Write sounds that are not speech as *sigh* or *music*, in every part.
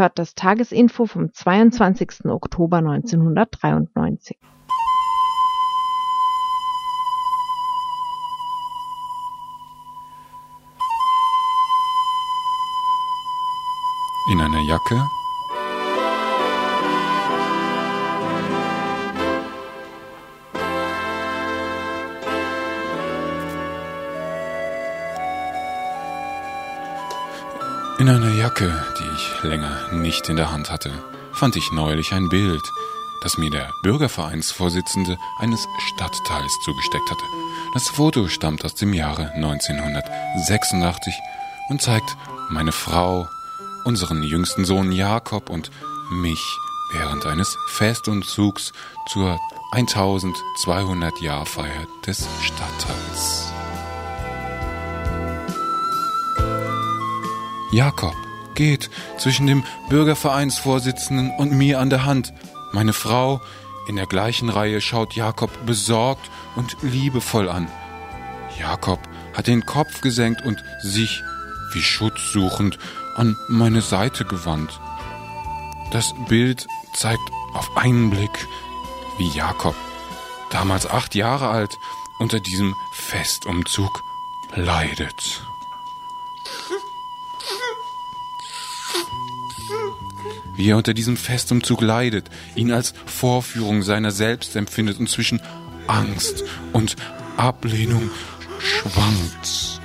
Ihr hört das Tagesinfo vom 22. Oktober 1993. In einer Jacke In einer Jacke, die ich länger nicht in der Hand hatte, fand ich neulich ein Bild, das mir der Bürgervereinsvorsitzende eines Stadtteils zugesteckt hatte. Das Foto stammt aus dem Jahre 1986 und zeigt meine Frau, unseren jüngsten Sohn Jakob und mich während eines Festumzugs zur 1200 Jahr Feier des Stadtteils. Jakob geht zwischen dem Bürgervereinsvorsitzenden und mir an der Hand. Meine Frau in der gleichen Reihe schaut Jakob besorgt und liebevoll an. Jakob hat den Kopf gesenkt und sich, wie schutzsuchend, an meine Seite gewandt. Das Bild zeigt auf einen Blick, wie Jakob, damals acht Jahre alt, unter diesem Festumzug leidet. Wie er unter diesem Festumzug leidet, ihn als Vorführung seiner selbst empfindet und zwischen Angst und Ablehnung schwankt.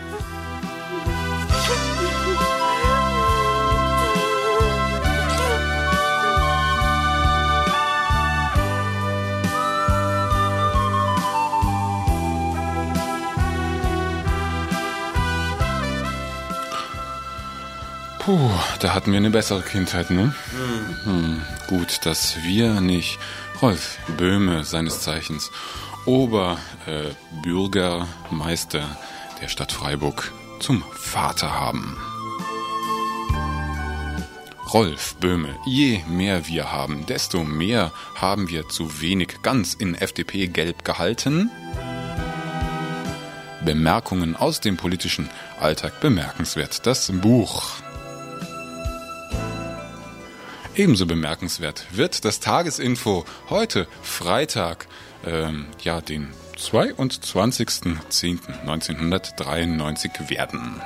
Puh, da hatten wir eine bessere Kindheit, ne? Mhm. Hm, gut, dass wir nicht Rolf Böhme, seines Zeichens Oberbürgermeister äh, der Stadt Freiburg, zum Vater haben. Rolf Böhme, je mehr wir haben, desto mehr haben wir zu wenig ganz in FDP-Gelb gehalten. Bemerkungen aus dem politischen Alltag bemerkenswert. Das Buch Ebenso bemerkenswert wird das Tagesinfo heute Freitag, ähm, ja, den 22.10.1993 werden.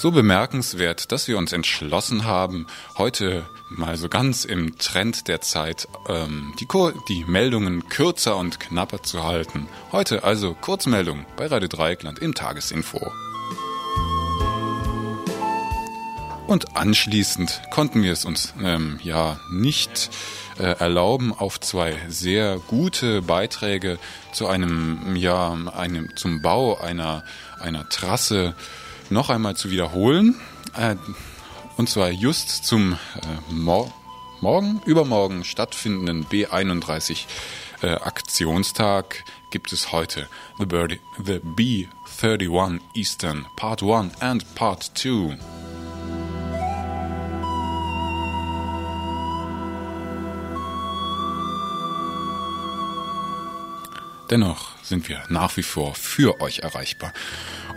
So bemerkenswert, dass wir uns entschlossen haben, heute mal so ganz im Trend der Zeit ähm, die, die Meldungen kürzer und knapper zu halten. Heute also Kurzmeldung bei Radio Dreieckland im Tagesinfo. Und anschließend konnten wir es uns ähm, ja nicht äh, erlauben, auf zwei sehr gute Beiträge zu einem ja einem zum Bau einer einer Trasse noch einmal zu wiederholen. Äh, und zwar just zum äh, Mor morgen, übermorgen stattfindenden B31 äh, Aktionstag gibt es heute The, Birdie, the B31 Eastern Part 1 and Part 2. Dennoch sind wir nach wie vor für euch erreichbar.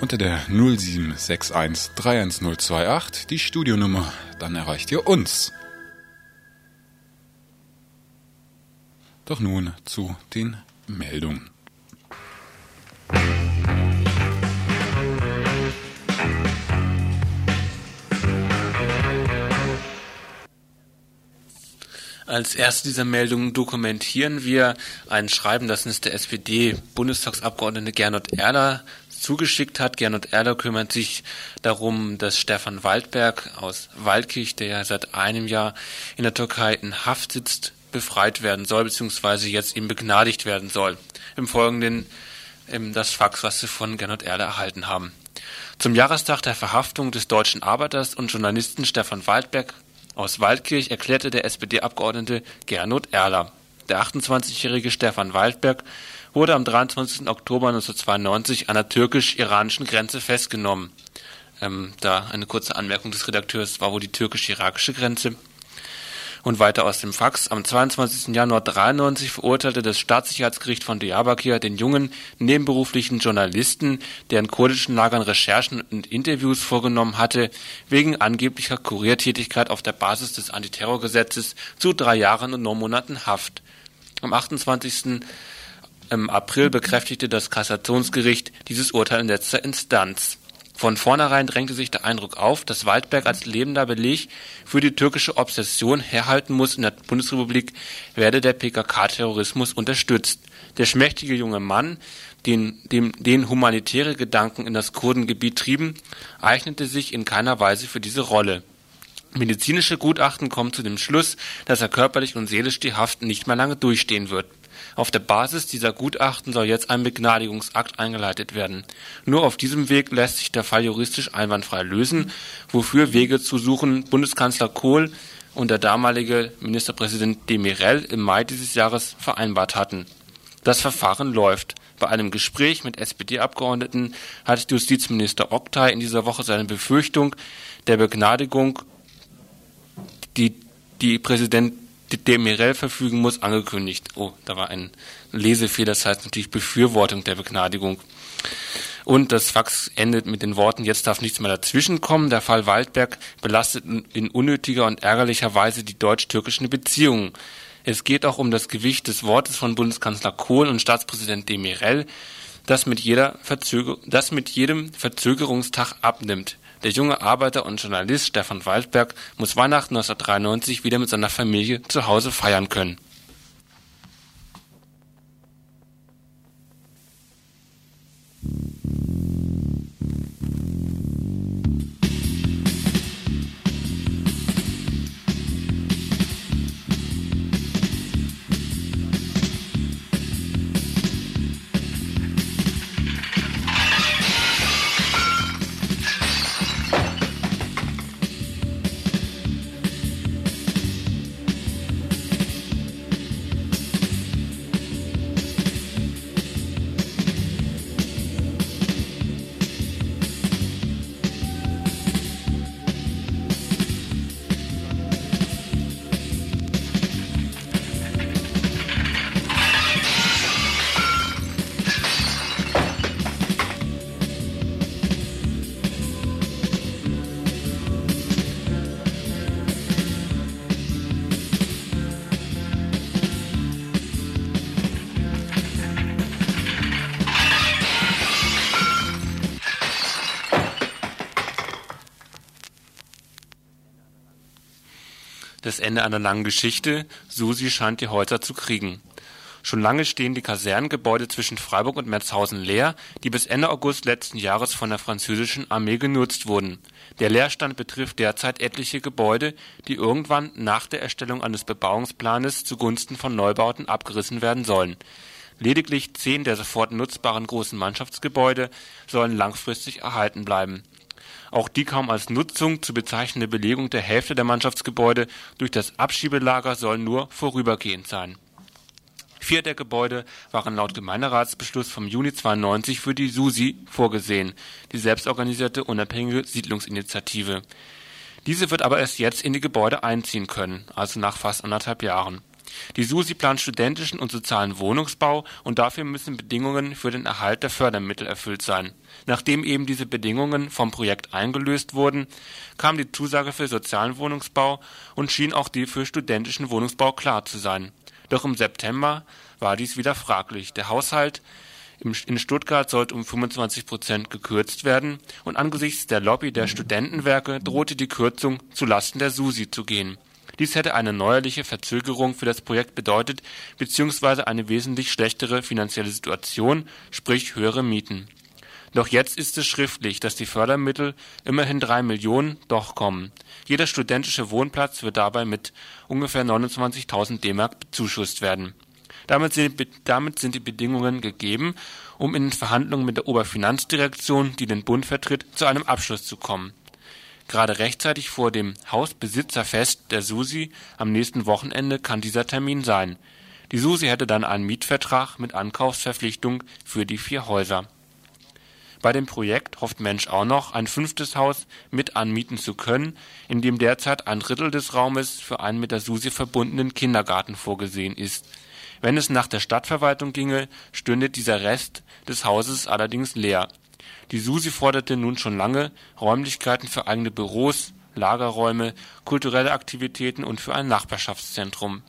Unter der 0761 31028, die Studionummer, dann erreicht ihr uns. Doch nun zu den Meldungen. Als erste dieser Meldungen dokumentieren wir ein Schreiben, das uns der SPD-Bundestagsabgeordnete Gernot Erler zugeschickt hat. Gernot Erler kümmert sich darum, dass Stefan Waldberg aus Waldkirch, der ja seit einem Jahr in der Türkei in Haft sitzt, befreit werden soll, beziehungsweise jetzt ihm begnadigt werden soll. Im Folgenden ähm, das Fax, was wir von Gernot Erler erhalten haben. Zum Jahrestag der Verhaftung des deutschen Arbeiters und Journalisten Stefan Waldberg aus Waldkirch erklärte der SPD-Abgeordnete Gernot Erler. Der 28-jährige Stefan Waldberg wurde am 23. Oktober 1992 an der türkisch-iranischen Grenze festgenommen. Ähm, da eine kurze Anmerkung des Redakteurs war wohl die türkisch-irakische Grenze. Und weiter aus dem Fax. Am 22. Januar 93 verurteilte das Staatssicherheitsgericht von Diyarbakir den jungen, nebenberuflichen Journalisten, der in kurdischen Lagern Recherchen und Interviews vorgenommen hatte, wegen angeblicher Kuriertätigkeit auf der Basis des Antiterrorgesetzes zu drei Jahren und neun Monaten Haft. Am 28. Im April bekräftigte das Kassationsgericht dieses Urteil in letzter Instanz. Von vornherein drängte sich der Eindruck auf, dass Waldberg als lebender Beleg für die türkische Obsession herhalten muss, in der Bundesrepublik werde der PKK-Terrorismus unterstützt. Der schmächtige junge Mann, den, dem, den humanitäre Gedanken in das Kurdengebiet trieben, eignete sich in keiner Weise für diese Rolle. Medizinische Gutachten kommen zu dem Schluss, dass er körperlich und seelisch die Haft nicht mehr lange durchstehen wird auf der Basis dieser Gutachten soll jetzt ein Begnadigungsakt eingeleitet werden. Nur auf diesem Weg lässt sich der Fall juristisch einwandfrei lösen, wofür Wege zu suchen Bundeskanzler Kohl und der damalige Ministerpräsident Demirel im Mai dieses Jahres vereinbart hatten. Das Verfahren läuft. Bei einem Gespräch mit SPD-Abgeordneten hat Justizminister Oktay in dieser Woche seine Befürchtung der Begnadigung, die die Präsident Demirel verfügen muss, angekündigt. Oh, da war ein Lesefehler, das heißt natürlich Befürwortung der Begnadigung. Und das Fax endet mit den Worten, jetzt darf nichts mehr dazwischenkommen. Der Fall Waldberg belastet in unnötiger und ärgerlicher Weise die deutsch-türkischen Beziehungen. Es geht auch um das Gewicht des Wortes von Bundeskanzler Kohl und Staatspräsident Demirel, das mit, jeder Verzöger das mit jedem Verzögerungstag abnimmt. Der junge Arbeiter und Journalist Stefan Waldberg muss Weihnachten 1993 wieder mit seiner Familie zu Hause feiern können Ende einer langen Geschichte, Susi scheint die Häuser zu kriegen. Schon lange stehen die Kasernengebäude zwischen Freiburg und Merzhausen leer, die bis Ende August letzten Jahres von der französischen Armee genutzt wurden. Der Leerstand betrifft derzeit etliche Gebäude, die irgendwann nach der Erstellung eines Bebauungsplanes zugunsten von Neubauten abgerissen werden sollen. Lediglich zehn der sofort nutzbaren großen Mannschaftsgebäude sollen langfristig erhalten bleiben auch die kaum als Nutzung zu bezeichnende Belegung der Hälfte der Mannschaftsgebäude durch das Abschiebelager soll nur vorübergehend sein. Vier der Gebäude waren laut Gemeinderatsbeschluss vom Juni 92 für die SUSI vorgesehen, die selbstorganisierte unabhängige Siedlungsinitiative. Diese wird aber erst jetzt in die Gebäude einziehen können, also nach fast anderthalb Jahren die SUSI plant studentischen und sozialen Wohnungsbau und dafür müssen Bedingungen für den Erhalt der Fördermittel erfüllt sein. Nachdem eben diese Bedingungen vom Projekt eingelöst wurden, kam die Zusage für sozialen Wohnungsbau und schien auch die für studentischen Wohnungsbau klar zu sein. Doch im September war dies wieder fraglich. Der Haushalt in Stuttgart sollte um 25 Prozent gekürzt werden und angesichts der Lobby der Studentenwerke drohte die Kürzung zulasten der SUSI zu gehen Dies hätte eine neuerliche Verzögerung für das Projekt bedeutet bzw. eine wesentlich schlechtere finanzielle Situation, sprich höhere Mieten. Doch jetzt ist es schriftlich, dass die Fördermittel, immerhin drei Millionen, doch kommen. Jeder studentische Wohnplatz wird dabei mit ungefähr 29.000 D-Mark bezuschusst werden. Damit sind, damit sind die Bedingungen gegeben, um in den Verhandlungen mit der Oberfinanzdirektion, die den Bund vertritt, zu einem Abschluss zu kommen. Gerade rechtzeitig vor dem Hausbesitzerfest der SUSI am nächsten Wochenende kann dieser Termin sein. Die SUSI hätte dann einen Mietvertrag mit Ankaufsverpflichtung für die vier Häuser. Bei dem Projekt hofft Mensch auch noch, ein fünftes Haus mit anmieten zu können, in dem derzeit ein Drittel des Raumes für einen mit der SUSI verbundenen Kindergarten vorgesehen ist. Wenn es nach der Stadtverwaltung ginge, stünde dieser Rest des Hauses allerdings leer. Die SUSI forderte nun schon lange Räumlichkeiten für eigene Büros, Lagerräume, kulturelle Aktivitäten und für ein Nachbarschaftszentrum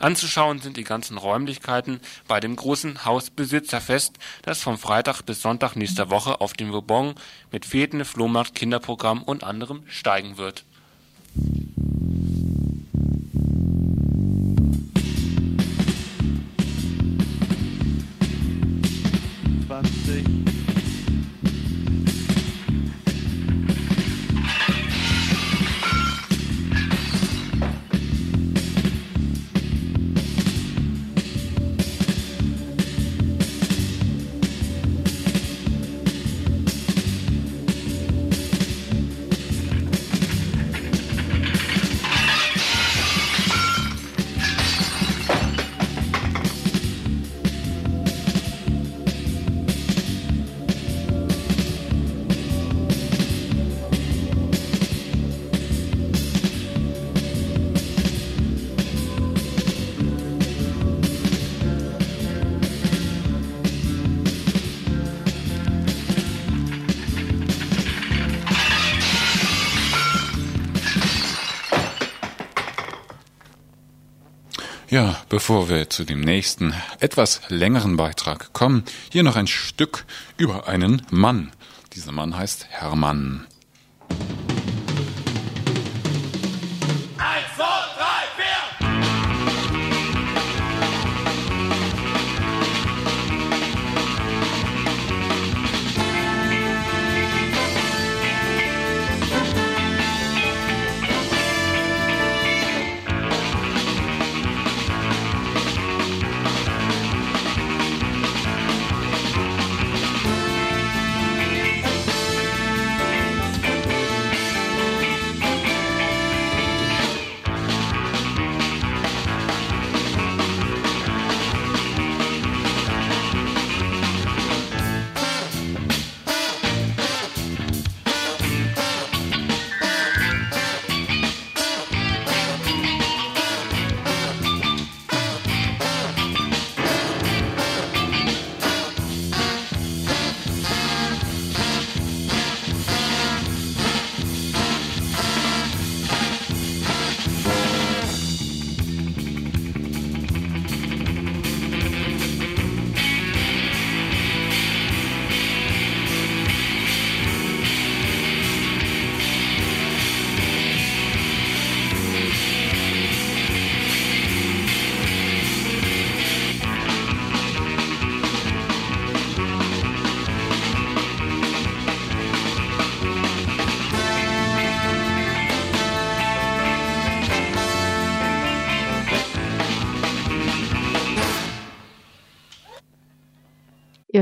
Anzuschauen sind die ganzen Räumlichkeiten bei dem großen Hausbesitzerfest, das vom Freitag bis Sonntag nächster Woche auf dem Vauban mit Feten, Flohmarkt, Kinderprogramm und anderem steigen wird. Bevor wir zu dem nächsten, etwas längeren Beitrag kommen, hier noch ein Stück über einen Mann. Dieser Mann heißt Hermann.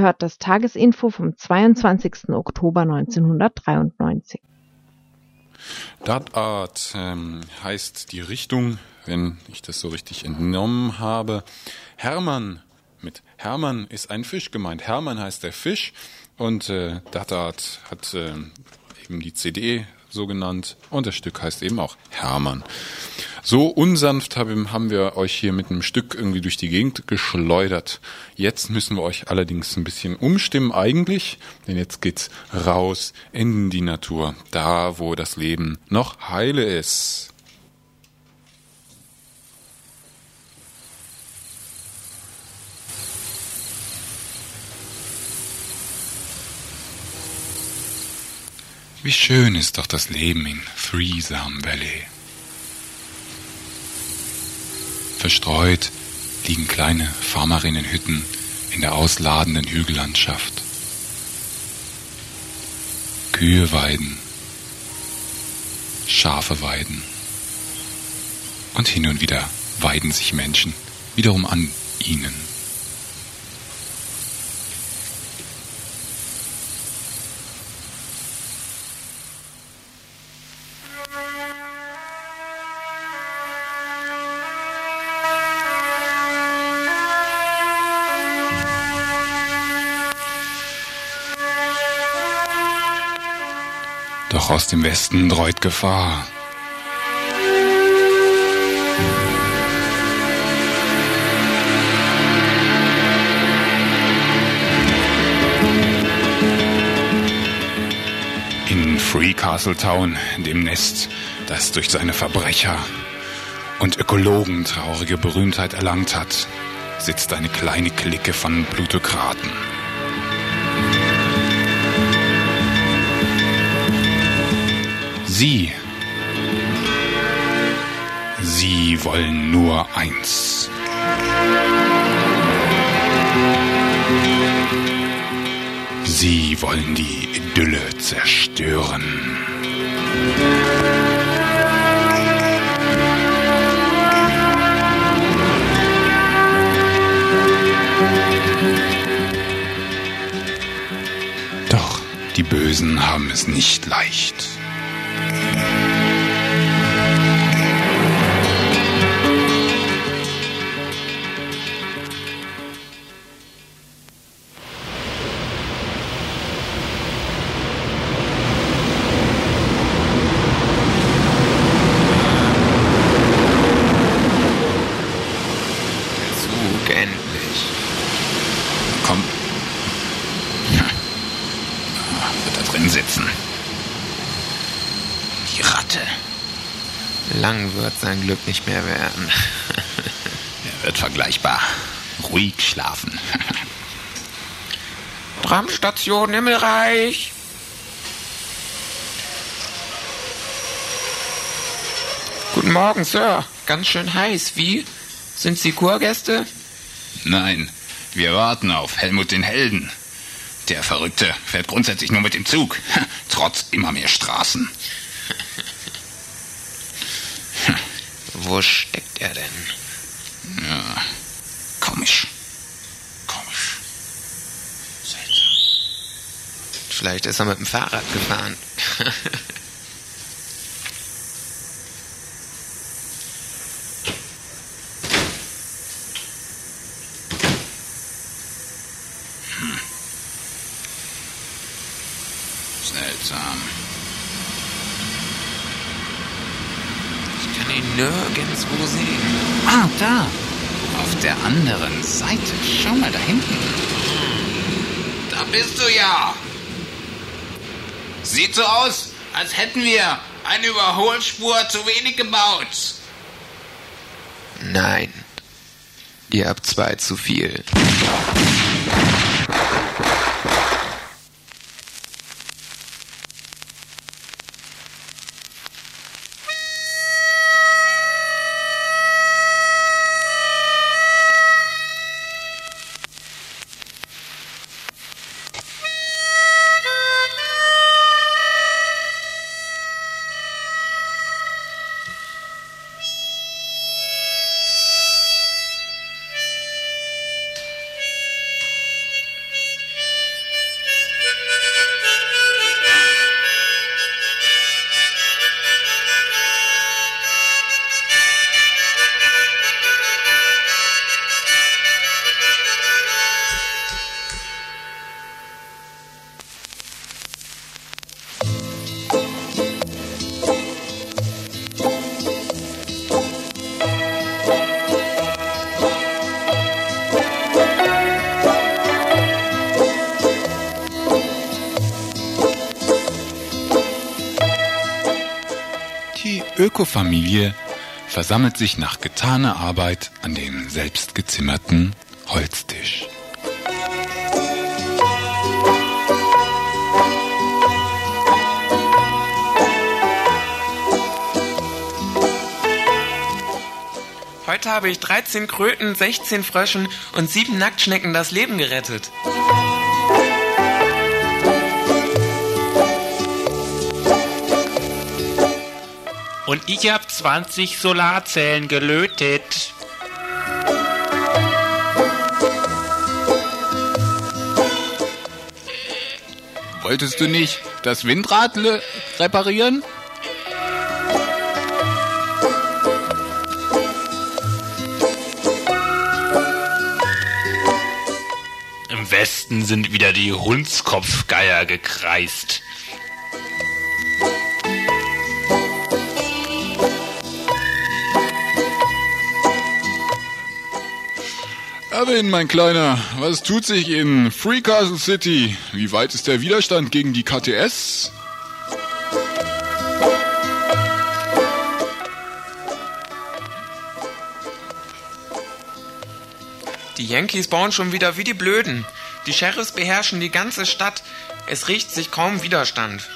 Hört das Tagesinfo vom 22. Oktober 1993. Dartart ähm, heißt die Richtung, wenn ich das so richtig entnommen habe. Hermann mit Hermann ist ein Fisch gemeint. Hermann heißt der Fisch und äh, Dartart hat äh, eben die CD so genannt und das Stück heißt eben auch Hermann. So unsanft haben wir euch hier mit einem Stück irgendwie durch die Gegend geschleudert. Jetzt müssen wir euch allerdings ein bisschen umstimmen eigentlich, denn jetzt geht's raus in die Natur, da wo das Leben noch heile ist. Wie schön ist doch das Leben in Threesome Valley. Verstreut liegen kleine Farmerinnenhütten in der ausladenden Hügellandschaft. Kühe weiden, Schafe weiden und hin und wieder weiden sich Menschen wiederum an ihnen. Doch aus dem Westen dreut Gefahr. In Free Castle Town, dem Nest, das durch seine Verbrecher und Ökologen traurige Berühmtheit erlangt hat, sitzt eine kleine Clique von Plutokraten. Sie, sie wollen nur eins. Sie wollen die Idylle zerstören. Doch die Bösen haben es nicht leicht. Sein Glück nicht mehr werden. *laughs* Er wird vergleichbar. Ruhig schlafen. *laughs* Tramstation Himmelreich. Guten Morgen, Sir. Ganz schön heiß. Wie? Sind Sie Kurgäste? Nein, wir warten auf Helmut den Helden. Der Verrückte fährt grundsätzlich nur mit dem Zug, *laughs* trotz immer mehr Straßen. Wo steckt er denn? Ja, komisch. Komisch. Seltsam. Vielleicht ist er mit dem Fahrrad gefahren. *laughs* Seltsam. Ich kann ihn nirgendwo sehen. Ah, Auf der anderen Seite. Schau mal da hinten. Da bist du ja. Sieht so aus, als hätten wir eine Überholspur zu wenig gebaut. Nein. Ihr habt zwei zu viel. Ökofamilie versammelt sich nach getaner Arbeit an dem selbstgezimmerten Holztisch. Heute habe ich 13 Kröten, 16 Fröschen und 7 Nacktschnecken das Leben gerettet. Und ich habe 20 Solarzellen gelötet. Wolltest du nicht das Windrad reparieren? Im Westen sind wieder die Hundskopfgeier gekreist. Erwin, mein Kleiner, was tut sich in Free Castle City? Wie weit ist der Widerstand gegen die KTS? Die Yankees bauen schon wieder wie die Blöden. Die Sheriffs beherrschen die ganze Stadt. Es riecht sich kaum Widerstand.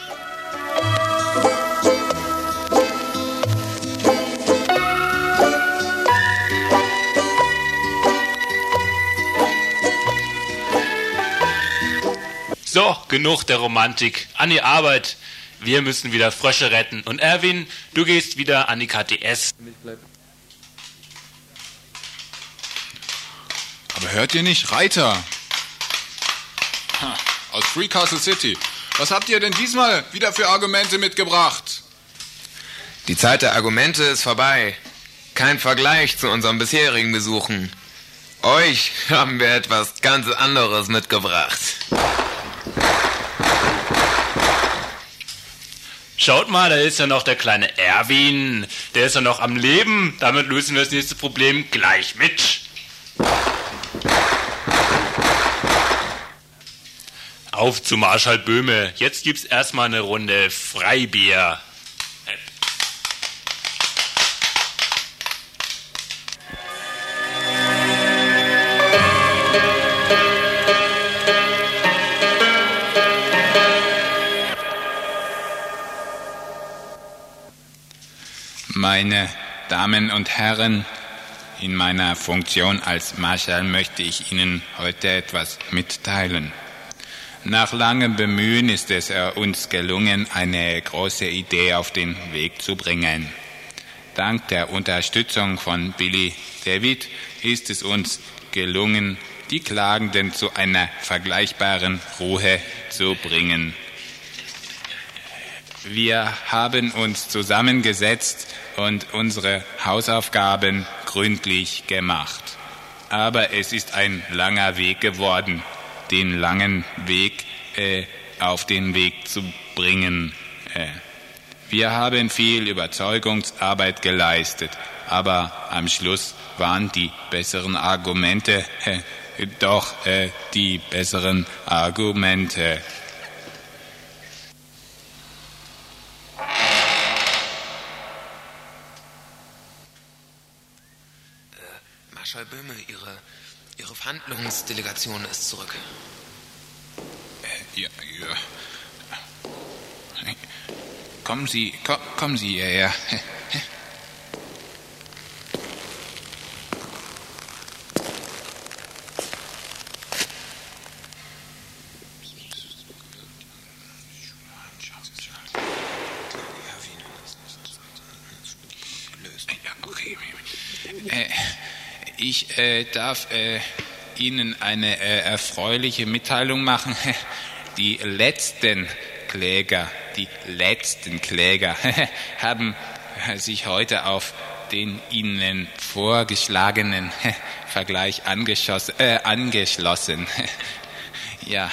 So, genug der Romantik. An die Arbeit. Wir müssen wieder Frösche retten. Und Erwin, du gehst wieder an die KTS. Aber hört ihr nicht, Reiter? Ha, aus Free Castle City. Was habt ihr denn diesmal wieder für Argumente mitgebracht? Die Zeit der Argumente ist vorbei. Kein Vergleich zu unseren bisherigen Besuchen. Euch haben wir etwas ganz anderes mitgebracht. Schaut mal, da ist ja noch der kleine Erwin. Der ist ja noch am Leben. Damit lösen wir das nächste Problem gleich mit. Auf zu Marschall Böhme. Jetzt gibt's erstmal eine Runde Freibier. Meine Damen und Herren, in meiner Funktion als Marschall möchte ich Ihnen heute etwas mitteilen. Nach langem Bemühen ist es uns gelungen, eine große Idee auf den Weg zu bringen. Dank der Unterstützung von Billy David ist es uns gelungen, die Klagenden zu einer vergleichbaren Ruhe zu bringen. Wir haben uns zusammengesetzt und unsere Hausaufgaben gründlich gemacht. Aber es ist ein langer Weg geworden, den langen Weg äh, auf den Weg zu bringen. Äh. Wir haben viel Überzeugungsarbeit geleistet, aber am Schluss waren die besseren Argumente äh, doch äh, die besseren Argumente. Marschall Böhme, Ihre, Ihre Verhandlungsdelegation ist zurück. Ja, ja. Kommen Sie, ko kommen Sie hierher. *laughs* Ja, okay. Äh, ich äh, darf äh, Ihnen eine äh, erfreuliche Mitteilung machen. *laughs* Die letzten Kläger, die letzten Kläger *laughs* haben sich heute auf den Ihnen vorgeschlagenen *laughs* Vergleich äh, angeschlossen. Ja.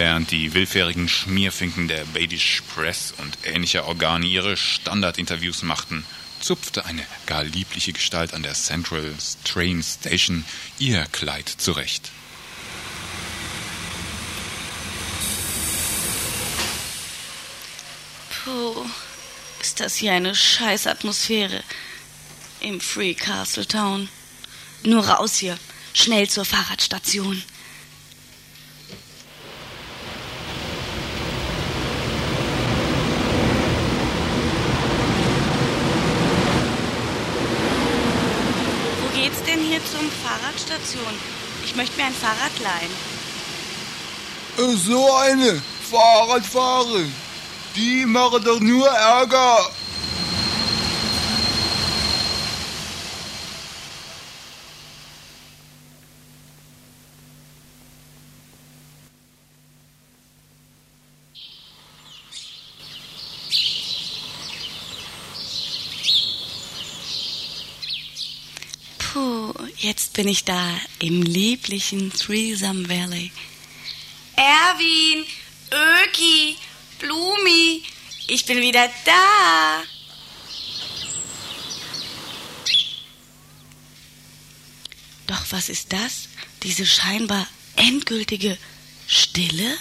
Während die willfährigen Schmierfinken der Badish Press und ähnlicher Organe ihre Standardinterviews machten, zupfte eine gar liebliche Gestalt an der Central Train Station ihr Kleid zurecht. Puh, ist das hier eine Scheißatmosphäre im Free Castle Town. Nur raus hier, schnell zur Fahrradstation. Wo geht's denn hier zum Fahrradstation? Ich möchte mir ein Fahrrad leihen. Äh, So eine Fahrradfahrer, die machen doch nur Ärger. Puh, jetzt bin ich da im lieblichen Threesome Valley. Erwin, Öki, Blumi, ich bin wieder da. Doch was ist das? Diese scheinbar endgültige Stille?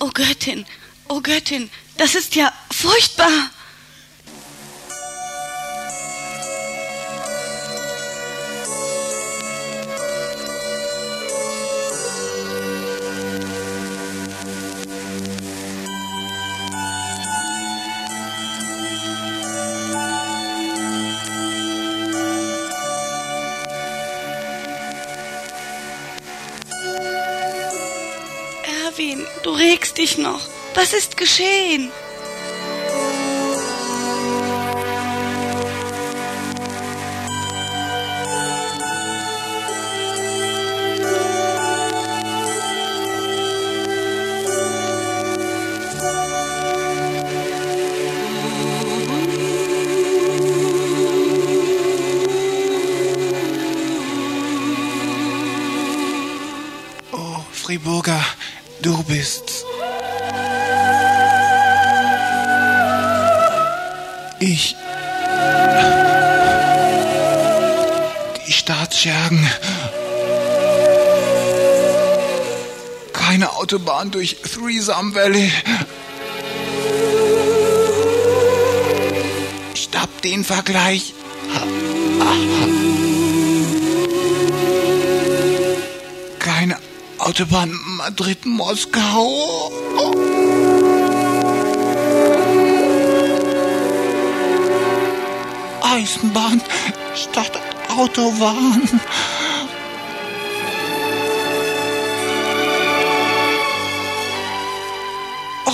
Oh Göttin, oh Göttin, das ist ja furchtbar. Berlin. Valley. Stopp den Vergleich. Keine Autobahn Madrid-Moskau. Eisenbahn statt Autobahn.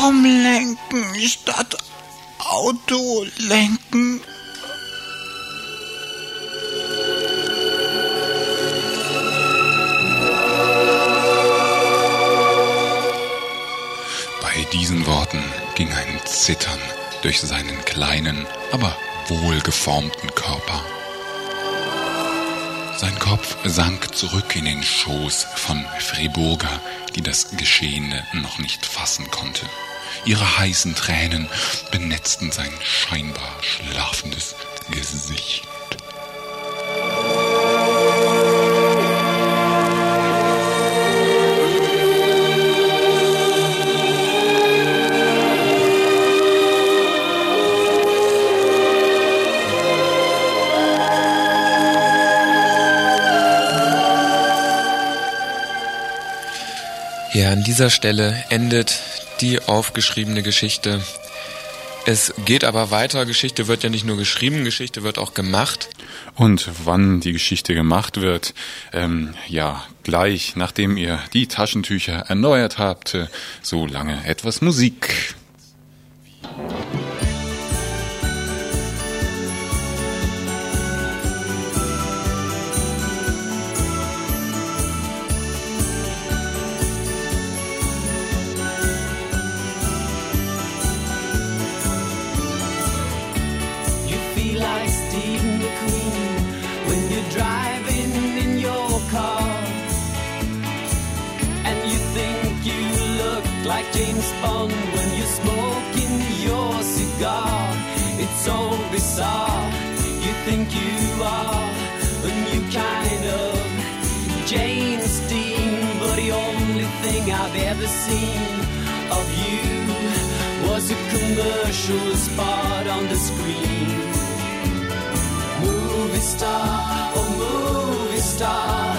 Umlenken statt Autolenken. Bei diesen Worten ging ein Zittern durch seinen kleinen, aber wohlgeformten Körper. Sein Kopf sank zurück in den Schoß von Friburga, die das Geschehene noch nicht fassen konnte. Ihre heißen Tränen benetzten sein scheinbar schlafendes Gesicht. Ja, an dieser Stelle endet die aufgeschriebene Geschichte. Es geht aber weiter. Geschichte wird ja nicht nur geschrieben, Geschichte wird auch gemacht. Und wann die Geschichte gemacht wird, ähm, ja, gleich nachdem ihr die Taschentücher erneuert habt, so lange etwas Musik. Scene of you was a commercial spot on the screen. Movie star, oh movie star.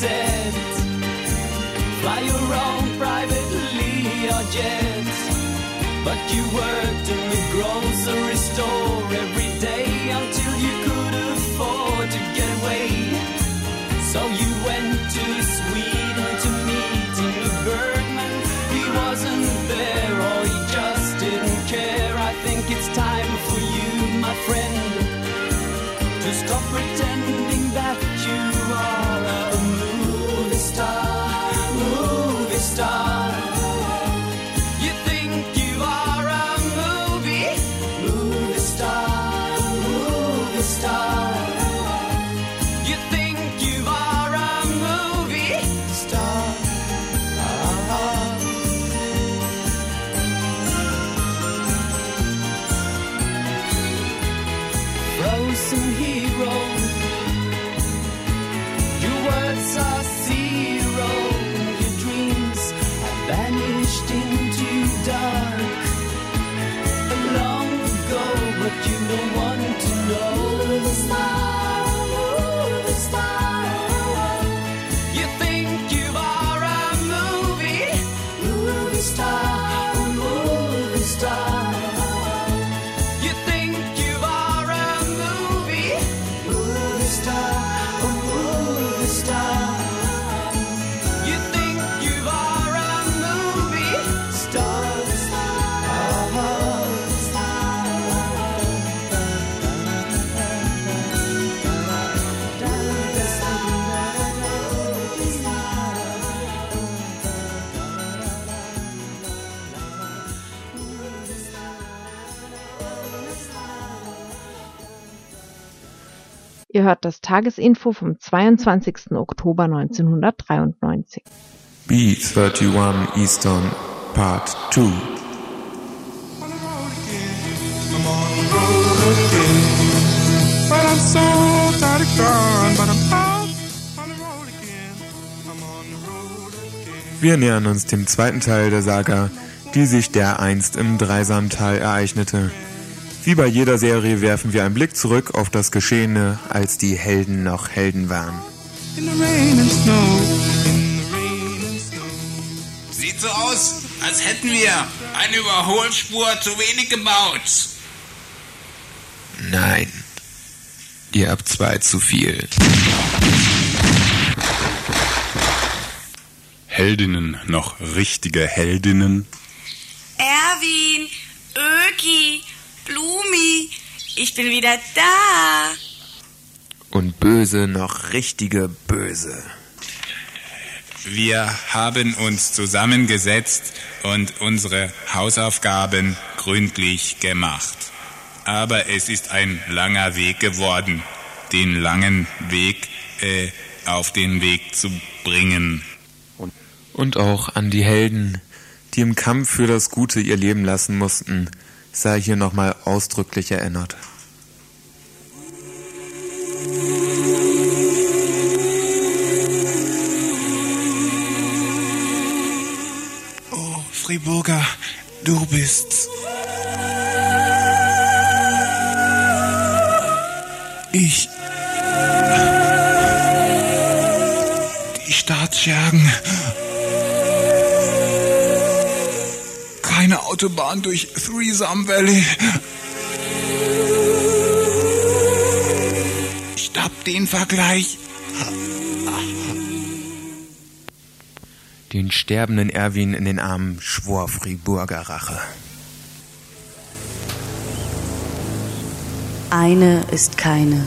Jet set. Fly your own private Leo jet. But you worked in the grocery store every Ihr hört das Tagesinfo vom 22. Oktober 1993. B31 Eastern Part 2 But I'm so tired of crying, but I'm out on the road again. I'm on the road again. Wir nähern uns dem zweiten Teil der Saga, die sich dereinst im Dreisamtal ereignete. Wie bei jeder Serie werfen wir einen Blick zurück auf das Geschehene, als die Helden noch Helden waren. In the rain and snow, in the rain and snow. Sieht so aus, als hätten wir eine Überholspur zu wenig gebaut. Nein. Ihr habt zwei zu viel. Heldinnen, noch richtige Heldinnen. Erwin, Öki, Blumi, ich bin wieder da. Und böse noch richtige Böse. Wir haben uns zusammengesetzt und unsere Hausaufgaben gründlich gemacht. Aber es ist ein langer Weg geworden, den langen Weg äh, auf den Weg zu bringen. Und auch an die Helden, die im Kampf für das Gute ihr Leben lassen mussten, sei hier nochmal ausdrücklich erinnert. Oh, Friburger, du bist's. Ich. Die Staatsschergen. Autobahn durch Threesome Valley. Stopp den Vergleich. Den sterbenden Erwin in den Armen schwor Friburger Rache. Eine ist keine.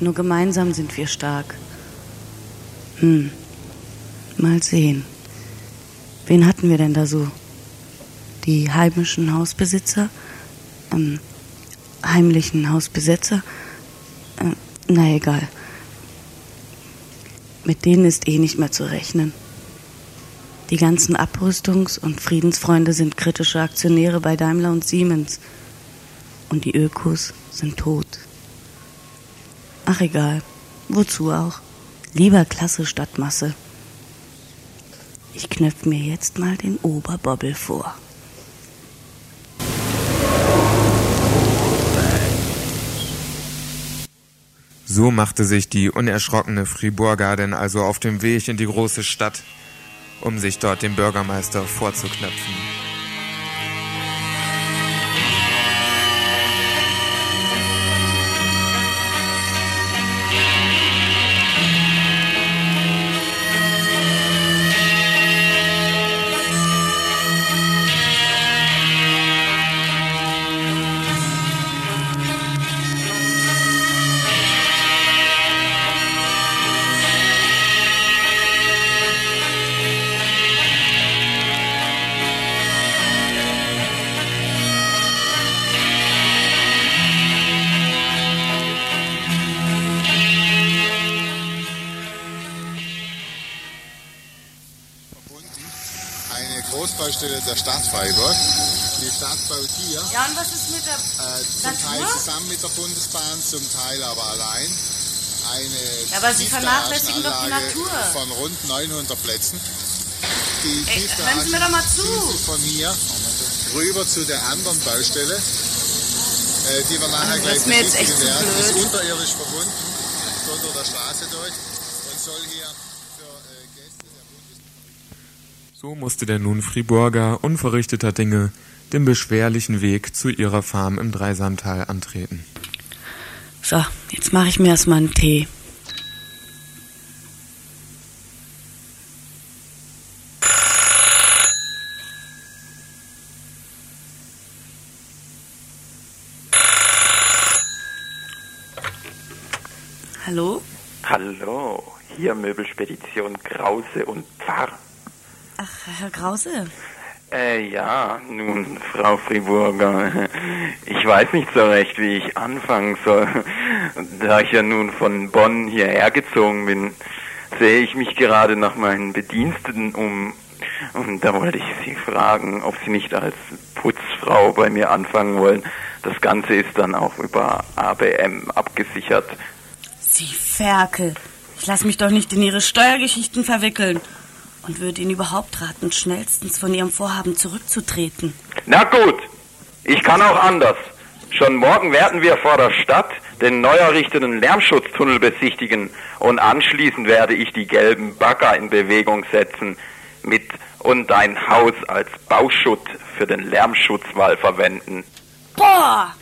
Nur gemeinsam sind wir stark. Hm. Mal sehen. Wen hatten wir denn da so? Die heimischen Hausbesitzer, ähm, heimlichen Hausbesetzer, äh, na egal. Mit denen ist eh nicht mehr zu rechnen. Die ganzen Abrüstungs- und Friedensfreunde sind kritische Aktionäre bei Daimler und Siemens. Und die Ökos sind tot. Ach egal, wozu auch? Lieber Klasse statt Masse. Ich knöpf mir jetzt mal den Oberbobbel vor. So machte sich die unerschrockene Friburger denn also auf dem Weg in die große Stadt, um sich dort dem Bürgermeister vorzuknöpfen. Freiburg. Die Stadt baut hier Ja, und was ist mit der äh, zum Teil Natur? zusammen mit der Bundesbahn, zum Teil aber allein eine Ja, aber Sie vernachlässigen doch die Natur. von rund 900 Plätzen. Die Ey, hören Sie mir doch mal zu. von hier rüber zu der anderen Baustelle, äh, die wir nachher gleich besichtigen werden. Ist unterirdisch verbunden, unter der Straße durch und soll hier für äh, Gäste der So musste der nun Friburger unverrichteter Dinge den beschwerlichen Weg zu ihrer Farm im Dreisamtal antreten. So, jetzt mache ich mir erstmal einen Tee. Hallo? Hallo, hier Möbelspedition Krause und Pfarr. Herr Krause. Äh, ja, nun, Frau Friburger, *laughs* ich weiß nicht so recht, wie ich anfangen soll. *laughs* Da ich ja nun von Bonn hierher gezogen bin, sehe ich mich gerade nach meinen Bediensteten um. Und da wollte ich Sie fragen, ob Sie nicht als Putzfrau bei mir anfangen wollen. Das Ganze ist dann auch über ABM abgesichert. Sie Ferkel. Ich lasse mich doch nicht in Ihre Steuergeschichten verwickeln. Und würde Ihnen überhaupt raten, schnellstens von Ihrem Vorhaben zurückzutreten. Na gut, ich kann auch anders. Schon morgen werden wir vor der Stadt den neu errichteten Lärmschutztunnel besichtigen und anschließend werde ich die gelben Bagger in Bewegung setzen mit und ein Haus als Bauschutt für den Lärmschutzwall verwenden. Boah!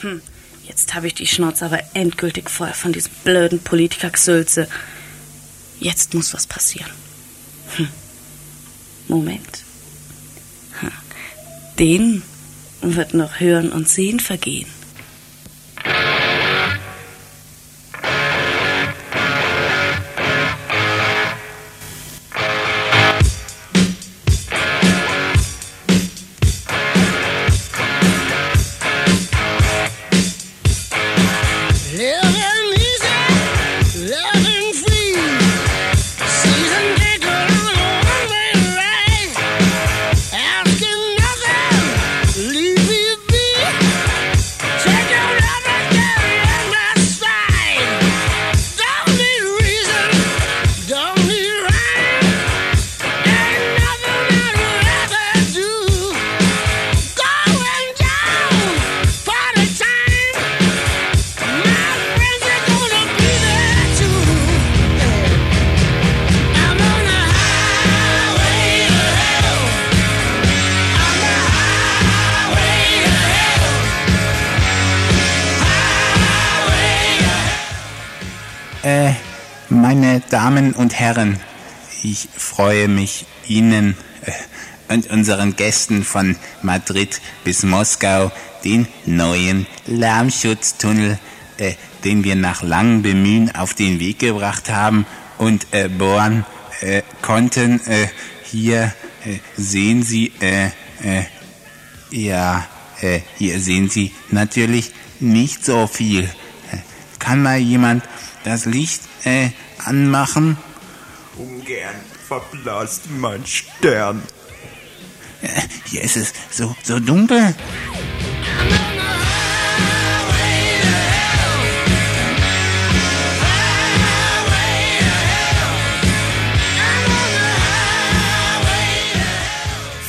Hm, jetzt habe ich die Schnauze aber endgültig voll von diesem blöden Politikergesülze. Jetzt muss was passieren. Hm. Moment. Den wird noch Hören und Sehen vergehen. Damen und Herren, ich freue mich Ihnen äh, und unseren Gästen von Madrid bis Moskau den neuen Lärmschutztunnel, äh, den wir nach langem Bemühen auf den Weg gebracht haben und äh, bohren konnten, hier sehen Sie, ja, hier sehen Sie natürlich nicht so viel. Kann mal jemand das Licht äh, anmachen? Ungern verblasst mein Stern. Äh, Hier ist es so, so dunkel.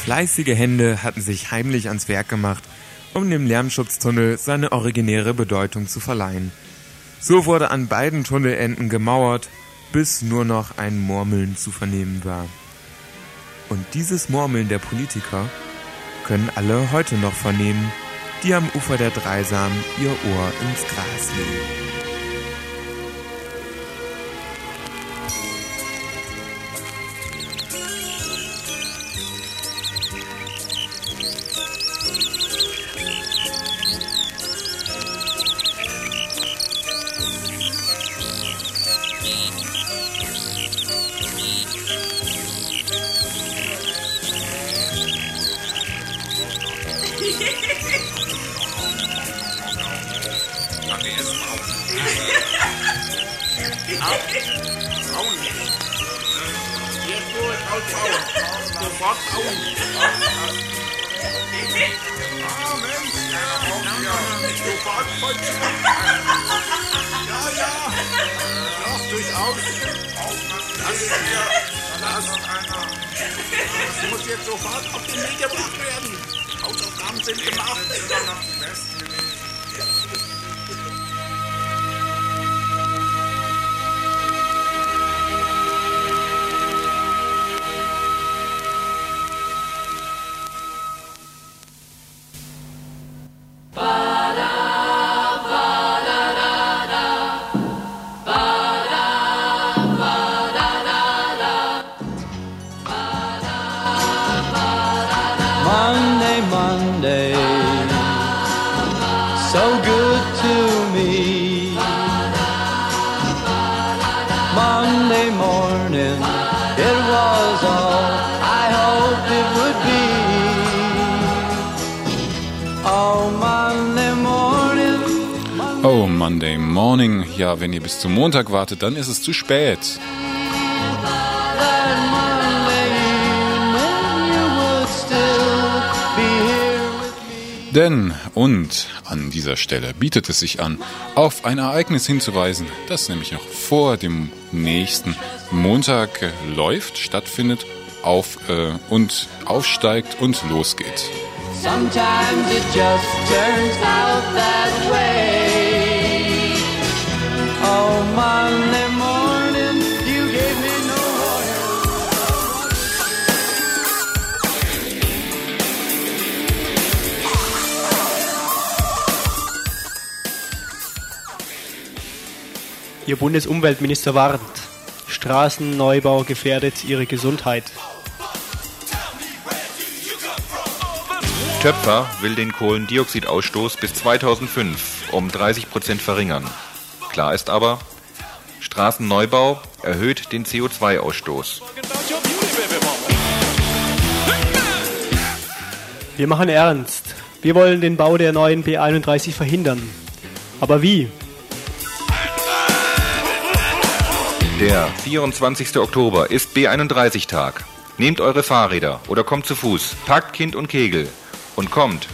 Fleißige Hände hatten sich heimlich ans Werk gemacht, um dem Lärmschutztunnel seine originäre Bedeutung zu verleihen. So wurde an beiden Tunnelenden gemauert, bis nur noch ein Murmeln zu vernehmen war. Und dieses Murmeln der Politiker können alle heute noch vernehmen, die am Ufer der Dreisam ihr Ohr ins Gras legen. Wenn ihr bis zum Montag wartet, dann ist es zu spät. Denn, und an dieser Stelle bietet es sich an, auf ein Ereignis hinzuweisen, das nämlich noch vor dem nächsten Montag äh, läuft, stattfindet, auf äh, und aufsteigt und losgeht. Sometimes it just turns out that way. Ihr Bundesumweltminister warnt. Straßenneubau gefährdet ihre Gesundheit. Töpfer will den Kohlendioxidausstoß bis 2005 um 30 Prozent verringern. Klar ist aber, Straßenneubau erhöht den CO2-Ausstoß. Wir machen ernst. Wir wollen den Bau der neuen B31 verhindern. Aber wie? Der 24. Oktober ist B31-Tag. Nehmt eure Fahrräder oder kommt zu Fuß, packt Kind und Kegel und kommt.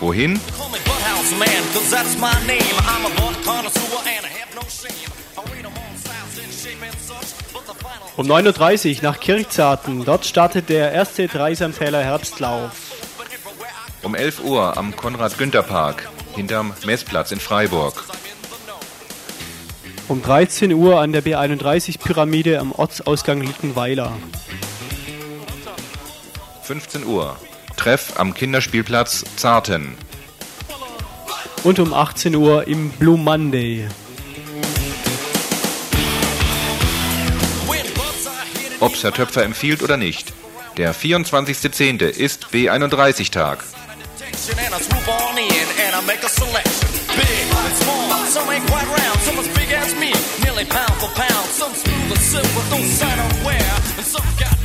Wohin? House man, cause that's my name. I'm a blunt connoisseur and I have no shame. I read 'em on styles in shape and such, but the final Um 9.30 Uhr nach Kirchzarten. Dort startet der erste Dreisamtäler Herbstlauf. Um 11 Uhr am Konrad-Günther-Park hinterm Messplatz in Freiburg. Um 13 Uhr an der B31-Pyramide am Ortsausgang Littenweiler. 15 Uhr. Treff am Kinderspielplatz Zarten. Und um 18 Uhr im Blue Monday. Ob's Herr Töpfer empfiehlt oder nicht. Der 24.10. ist B31-Tag. big but small. Some ain't quite round, some as big as me. Nearly pound for pound. Some smooth and silver, don't sign up wear. And some got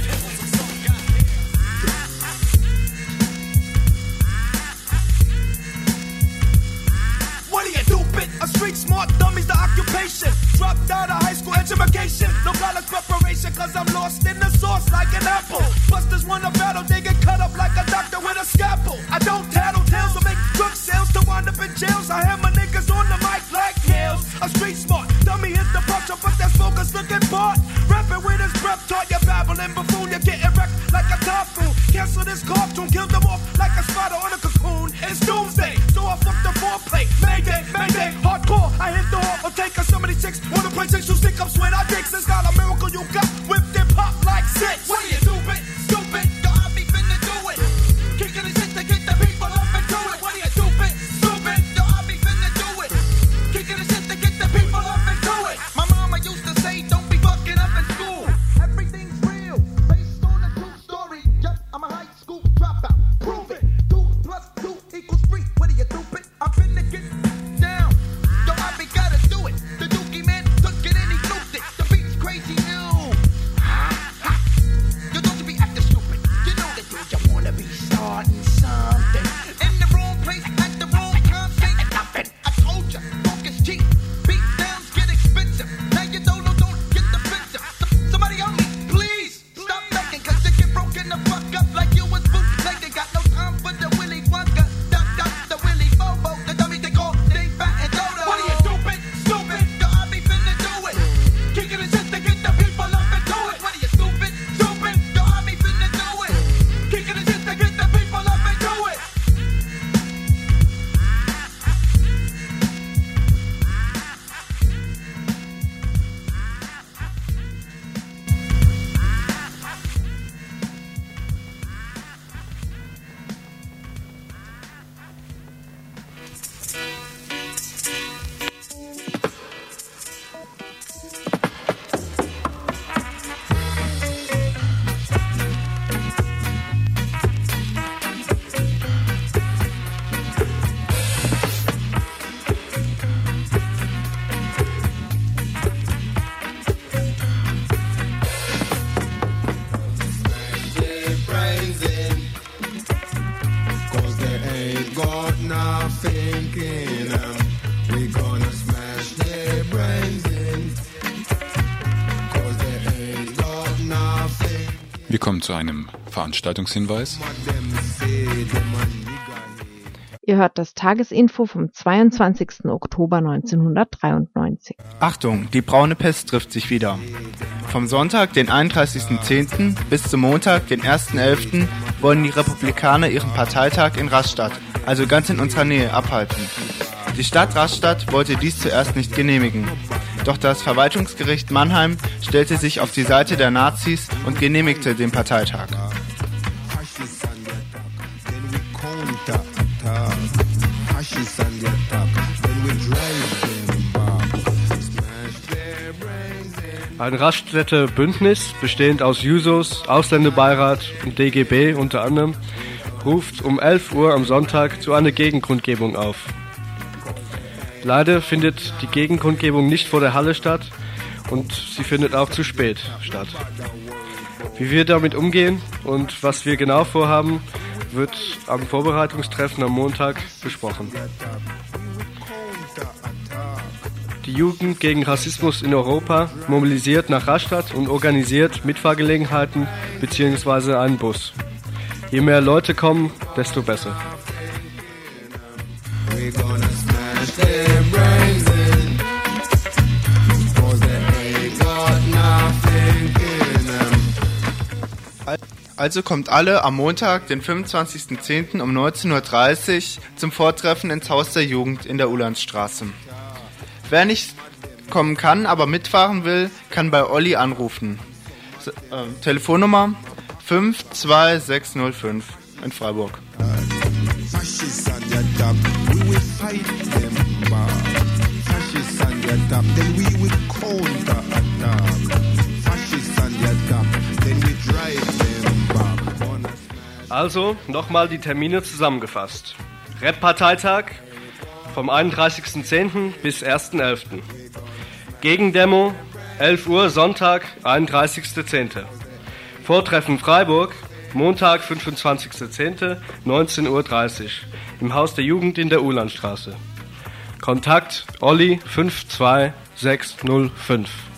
Street smart dummies, the occupation. Dropped out of high school education. No college preparation, cause I'm lost in the sauce like an apple. Busters wanna battle, they get cut up like a doctor with a scalpel. I don't tattle tales or make drug sales to wind up in jails. I have my niggas on the mic like nails. A street smart dummy hit the punch, but that smoker's looking part. Rapping with his breath, taught you babbling buffoon. You're getting wrecked like a typhoon soon kill them off like a spider on a cocoon. It's doomsday, so I fuck the foreplay. Mayday, mayday, hardcore. I hit the hall or take us some of these chicks. Wanna play chicks who stick up, sweat our dicks. It's not a miracle you got whipped and pop like six. What are you stupid? Zu einem Veranstaltungshinweis. Ihr hört das Tagesinfo vom 22. Oktober 1993. Achtung, die braune Pest trifft sich wieder. Vom Sonntag, den 31.10. bis zum Montag, den 1.11. wollen die Republikaner ihren Parteitag in Rastatt, also ganz in unserer Nähe, abhalten. Die Stadt Rastatt wollte dies zuerst nicht genehmigen. Doch das Verwaltungsgericht Mannheim stellte sich auf die Seite der Nazis und genehmigte den Parteitag. Ein Raststätte-Bündnis, bestehend aus Jusos, Ausländerbeirat und DGB unter anderem, ruft um 11 Uhr am Sonntag zu einer Gegenkundgebung auf. Leider findet die Gegenkundgebung nicht vor der Halle statt und sie findet auch zu spät statt. Wie wir damit umgehen und was wir genau vorhaben, wird am Vorbereitungstreffen am Montag besprochen. Die Jugend gegen Rassismus in Europa mobilisiert nach Rastatt und organisiert Mitfahrgelegenheiten bzw. einen Bus. Je mehr Leute kommen, desto besser. We gonna Also kommt alle am Montag, den 25.10. um 19.30 Uhr zum Vortreffen ins Haus der Jugend in der Ulandstraße. Wer nicht kommen kann, aber mitfahren will, kann bei Olli anrufen. S äh, Telefonnummer 52605 in Freiburg. Also, nochmal die Termine zusammengefasst. Rap-Parteitag vom 31.10. bis 1.11. Gegendemo 11 Uhr Sonntag, 31.10. Vortreffen Freiburg, Montag, 25.10., 19.30 Uhr im Haus der Jugend in der Ulandstraße. Kontakt Olli 52605.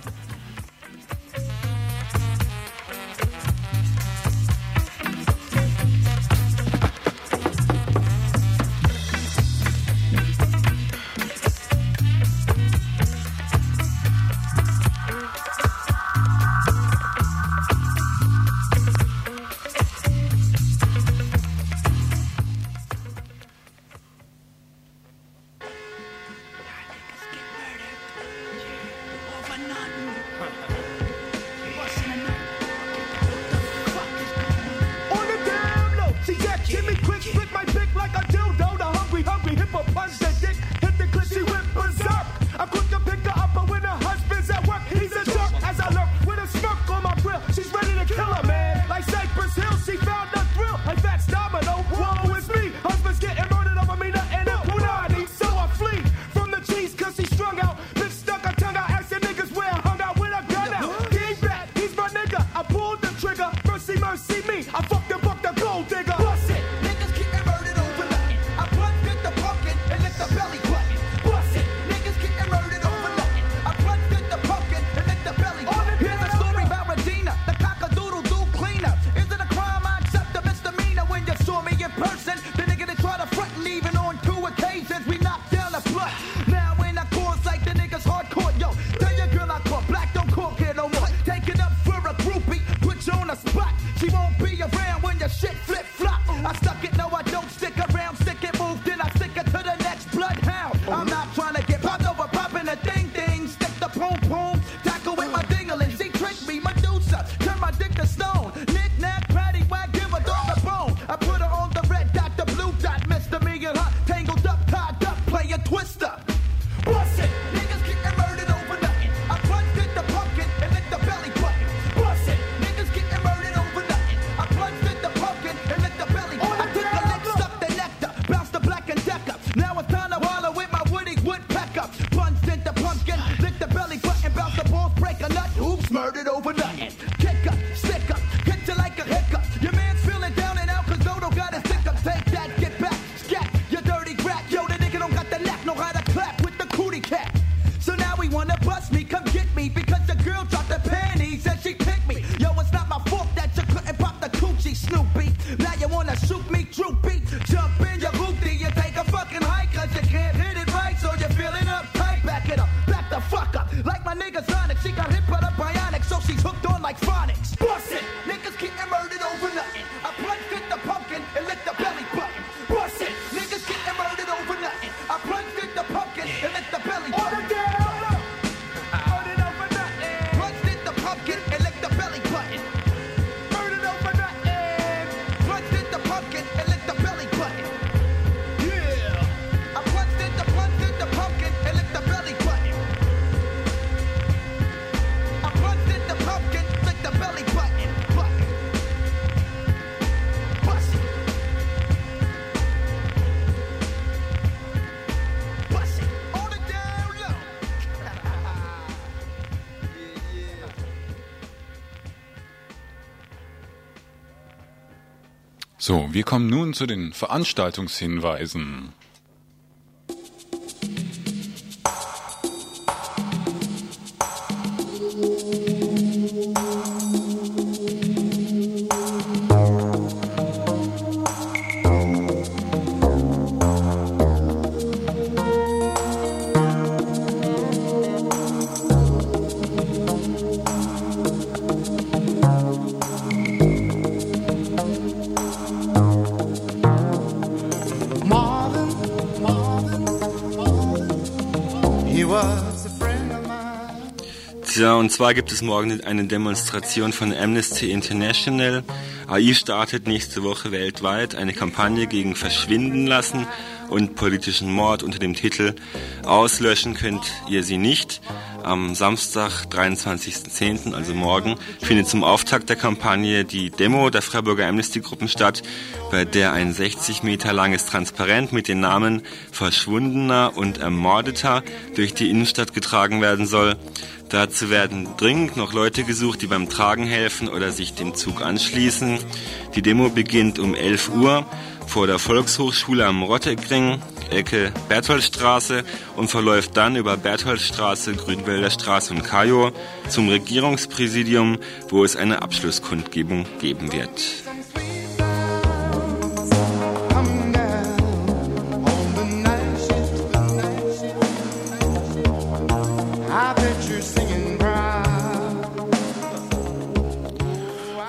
So, wir kommen nun zu den Veranstaltungshinweisen. Ja, und zwar gibt es morgen eine Demonstration von Amnesty International. AI startet nächste Woche weltweit eine Kampagne gegen Verschwinden lassen und politischen Mord unter dem Titel Auslöschen könnt ihr sie nicht. Am Samstag, 23.10., also morgen, findet zum Auftakt der Kampagne die Demo der Freiburger Amnesty-Gruppen statt, bei der ein 60 Meter langes Transparent mit den Namen Verschwundener und Ermordeter durch die Innenstadt getragen werden soll. Dazu werden dringend noch Leute gesucht, die beim Tragen helfen oder sich dem Zug anschließen. Die Demo beginnt um 11 Uhr vor der Volkshochschule am Rottegring, Ecke Bertholdstraße und verläuft dann über Bertholdstraße, Grünwälder Straße und Kajo zum Regierungspräsidium, wo es eine Abschlusskundgebung geben wird.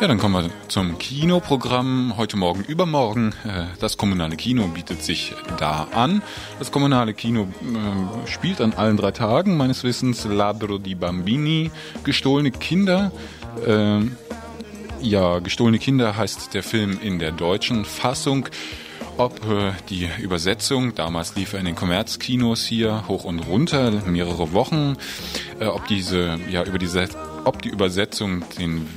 Ja, dann kommen wir zum Kinoprogramm. Heute Morgen, übermorgen. Äh, das kommunale Kino bietet sich da an. Das kommunale Kino äh, spielt an allen drei Tagen meines Wissens Ladro di Bambini, gestohlene Kinder. Äh, ja, gestohlene Kinder heißt der Film in der deutschen Fassung. Ob die Übersetzung, damals lief er in den Kommerzkinos hier hoch und runter, mehrere Wochen, ob diese, ja, über diese, ob die Übersetzung den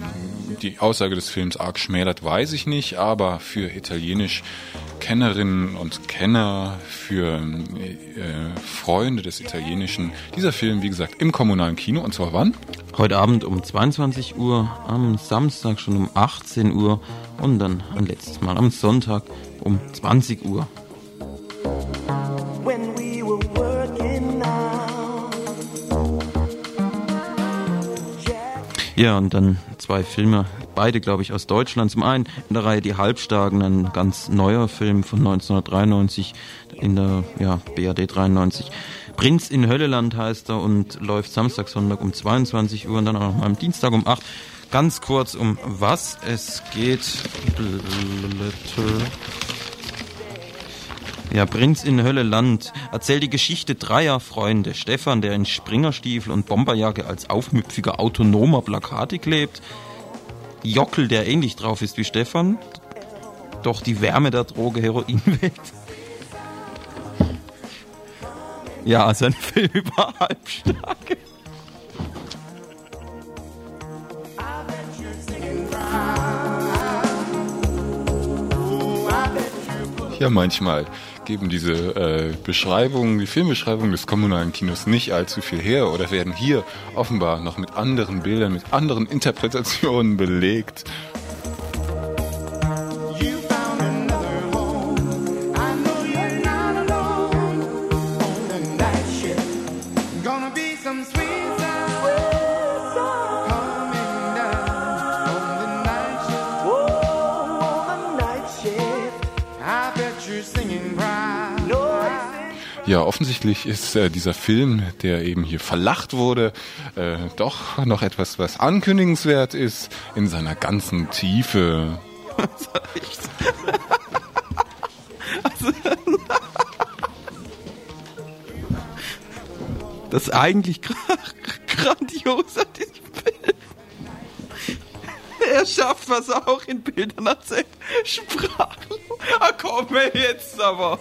die Aussage des Films arg schmälert, weiß ich nicht, aber für italienisch Kennerinnen und Kenner, für äh, Freunde des Italienischen, dieser Film, wie gesagt, im kommunalen Kino. Und zwar wann? Heute Abend um 22 Uhr, am Samstag schon um 18 Uhr und dann ein letztes Mal am Sonntag um 20 Uhr. Ja, und dann zwei Filme, beide glaube ich aus Deutschland. Zum einen in der Reihe Die Halbstarken, ein ganz neuer Film von 1993 in der ja, BRD 93. Prinz in Hölleland heißt er und läuft Samstag, Sonntag um 22 Uhr und dann auch noch mal am Dienstag um 8. Ganz kurz um was es geht. Blätter. Ja, Prinz in Hölleland erzählt die Geschichte dreier Freunde. Stefan, der in Springerstiefel und Bomberjacke als aufmüpfiger autonomer Plakate klebt. Jockel, der ähnlich drauf ist wie Stefan, doch die Wärme der Droge Heroin *laughs* weckt. Ja, also ein Film *laughs* über Halbstarke. Ja, manchmal geben diese äh, Beschreibungen, die Filmbeschreibungen des kommunalen Kinos nicht allzu viel her oder werden hier offenbar noch mit anderen Bildern, mit anderen Interpretationen *laughs* belegt. Ja, offensichtlich ist äh, dieser Film, der eben hier verlacht wurde, äh, doch noch etwas, was ankündigenswert ist in seiner ganzen Tiefe. *laughs* Das ist eigentlich gra grandios an diesem Film. Er schafft was auch in Bildern erzählt. Sprachen. Ah, komm jetzt aber.